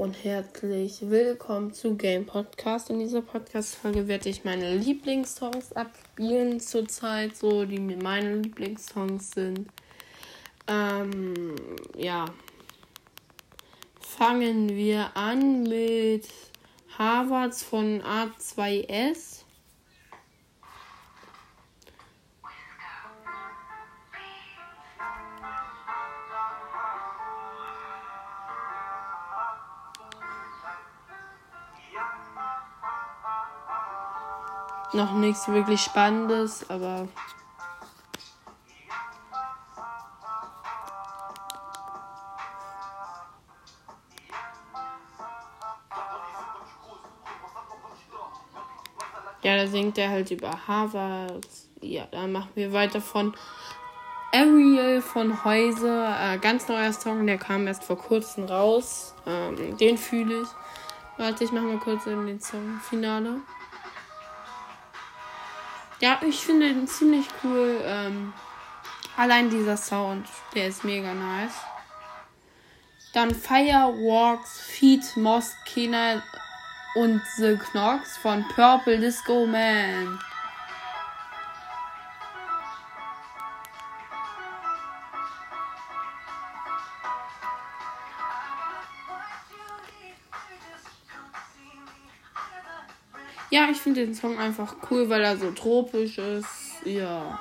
und herzlich willkommen zu Game Podcast. In dieser Podcast-Folge werde ich meine Lieblingssongs abspielen zurzeit, so die mir meine Lieblingssongs sind. Ähm, ja. Fangen wir an mit Harvards von A2S. Noch nichts wirklich Spannendes, aber. Ja, da singt er halt über Harvard. Ja, dann machen wir weiter von Ariel von Häuser. Äh, ganz neuer Song, der kam erst vor kurzem raus. Ähm, den fühle ich. Warte, ich mach mal kurz in den Song Finale. Ja, ich finde ihn ziemlich cool. Ähm, allein dieser Sound, der ist mega nice. Dann Firewalks, Feet, Moskina und The Knox von Purple Disco Man. Ja, ich finde den Song einfach cool, weil er so tropisch ist. Ja.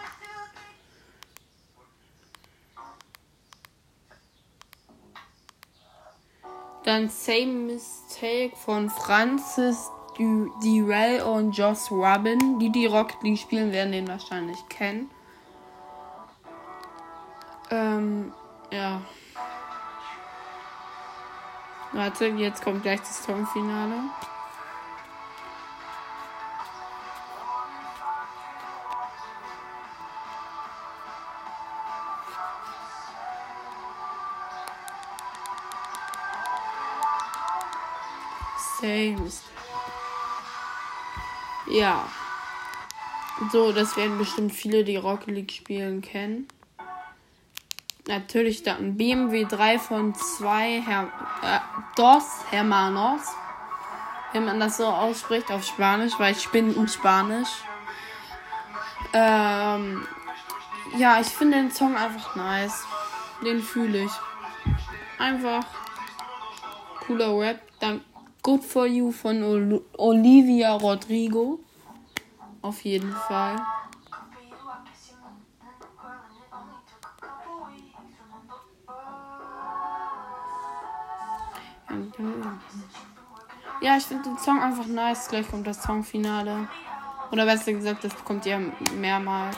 Dann Same Mistake von Francis Durell und Joss Robin. Die, die Rocket League spielen, werden den wahrscheinlich kennen. Ähm, ja. Warte, jetzt kommt gleich das Songfinale. Sames. Ja. So, das werden bestimmt viele, die Rocket League spielen, kennen. Natürlich dann BMW 3 von 2 Her äh, Dos Hermanos. Wenn man das so ausspricht auf Spanisch, weil ich bin in Spanisch. Ähm, ja, ich finde den Song einfach nice. Den fühle ich. Einfach cooler Rap. Dann Good for You von Ol Olivia Rodrigo. Auf jeden Fall. Ja, ich finde den Song einfach nice. Gleich kommt das Songfinale. Oder besser gesagt, das kommt ja mehrmals.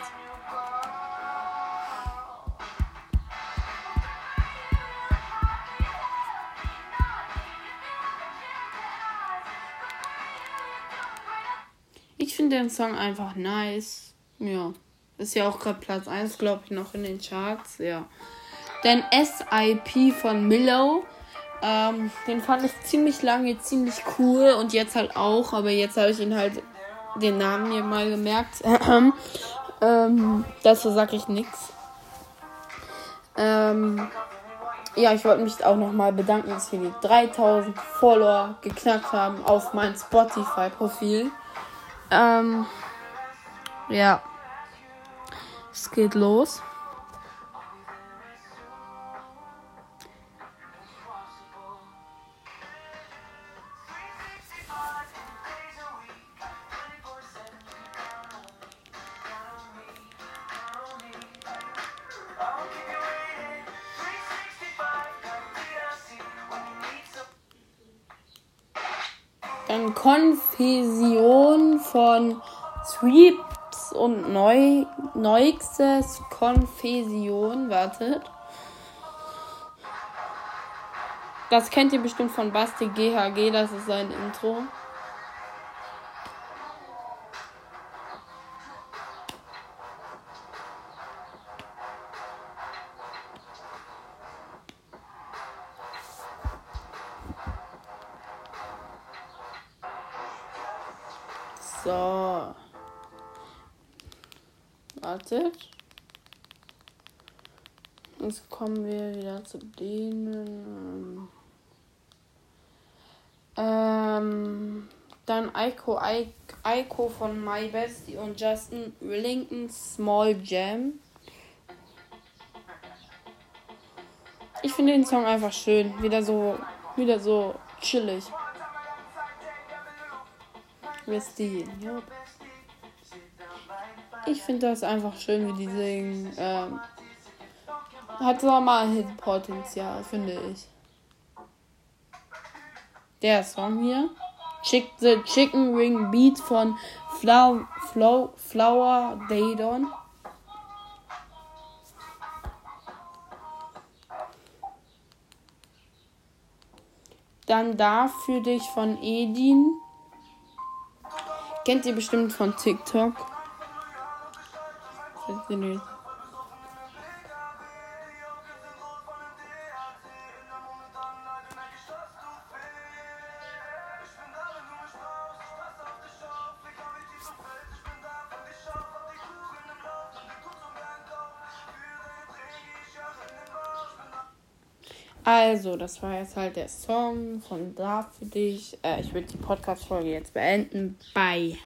Finde den Song einfach nice. Ja. Ist ja auch gerade Platz 1, glaube ich, noch in den Charts. Ja. Dann SIP von Millow. Ähm, den fand ich ziemlich lange ziemlich cool und jetzt halt auch, aber jetzt habe ich ihn halt den Namen mir mal gemerkt. ähm, dazu sage ich nichts. Ähm, ja, ich wollte mich auch nochmal bedanken, dass wir die 3000 Follower geknackt haben auf mein Spotify-Profil. Ähm, ja. Es geht los. Dann Konfession von Sweeps und Neu Neuxes Konfession. Wartet. Das kennt ihr bestimmt von Basti GHG, das ist sein Intro. So. Wartet. Jetzt kommen wir wieder zu denen. Dann Aiko, Aiko von My Bestie und Justin Willington Small Jam. Ich finde den Song einfach schön. Wieder so, wieder so chillig. Bestie, ja. Ich finde das einfach schön, wie die singen. Ähm, hat mal Hit-Potenzial, finde ich. Der Song hier. Chick the Chicken Ring Beat von Flow, Flow, Flower Daydon. Dann da für dich von Edin. Kennt ihr bestimmt von TikTok. Also, das war jetzt halt der Song von Da für dich. Äh, ich würde die Podcast-Folge jetzt beenden. Bye.